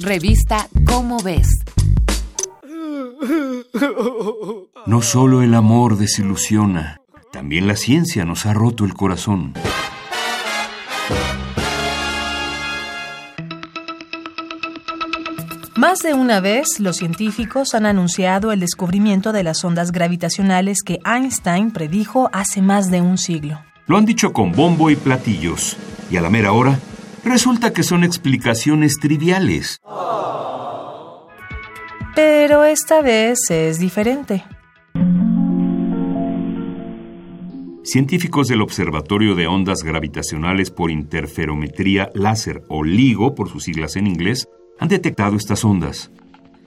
Revista Cómo ves. No solo el amor desilusiona, también la ciencia nos ha roto el corazón. Más de una vez, los científicos han anunciado el descubrimiento de las ondas gravitacionales que Einstein predijo hace más de un siglo. Lo han dicho con bombo y platillos, y a la mera hora, resulta que son explicaciones triviales. Pero esta vez es diferente. Científicos del Observatorio de Ondas Gravitacionales por Interferometría Láser, o LIGO por sus siglas en inglés, han detectado estas ondas.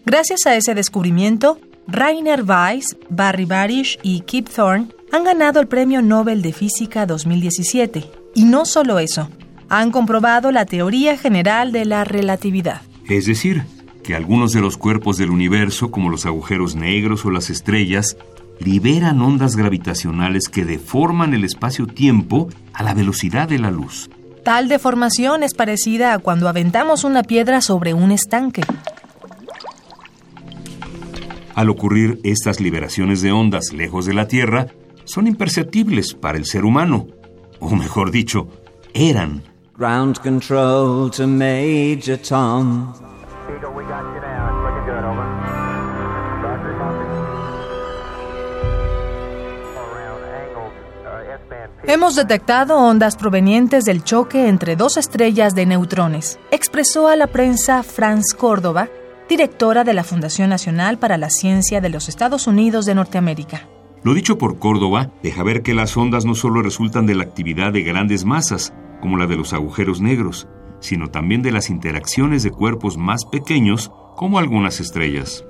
Gracias a ese descubrimiento, Rainer Weiss, Barry Barish y Kip Thorne han ganado el Premio Nobel de Física 2017. Y no solo eso, han comprobado la teoría general de la relatividad. Es decir, que algunos de los cuerpos del universo, como los agujeros negros o las estrellas, liberan ondas gravitacionales que deforman el espacio-tiempo a la velocidad de la luz. Tal deformación es parecida a cuando aventamos una piedra sobre un estanque. Al ocurrir estas liberaciones de ondas lejos de la Tierra, son imperceptibles para el ser humano, o mejor dicho, eran. Ground control to Major Tom. Hemos detectado ondas provenientes del choque entre dos estrellas de neutrones, expresó a la prensa Franz Córdoba, directora de la Fundación Nacional para la Ciencia de los Estados Unidos de Norteamérica. Lo dicho por Córdoba deja ver que las ondas no solo resultan de la actividad de grandes masas, como la de los agujeros negros, sino también de las interacciones de cuerpos más pequeños, como algunas estrellas.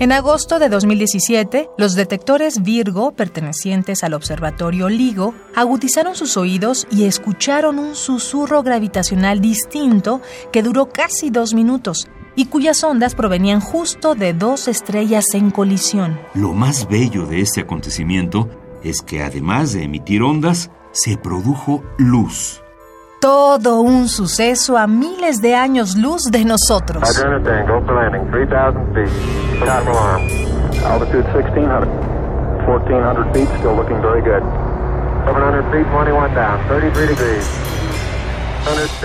En agosto de 2017, los detectores Virgo, pertenecientes al observatorio LIGO, agudizaron sus oídos y escucharon un susurro gravitacional distinto que duró casi dos minutos y cuyas ondas provenían justo de dos estrellas en colisión. Lo más bello de este acontecimiento es que además de emitir ondas, se produjo luz. Todo un suceso a miles de años luz de nosotros.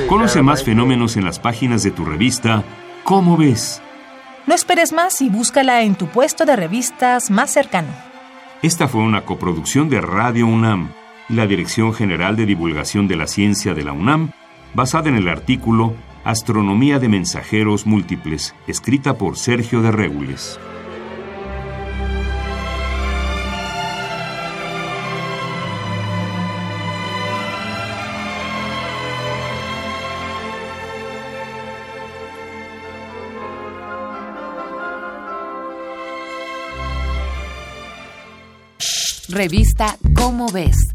Conoce más fenómenos en las páginas de tu revista ¿Cómo ves? No esperes más y búscala en tu puesto de revistas más cercano. Esta fue una coproducción de Radio UNAM la Dirección General de Divulgación de la Ciencia de la UNAM, basada en el artículo Astronomía de Mensajeros Múltiples, escrita por Sergio de Regules. Revista Cómo ves.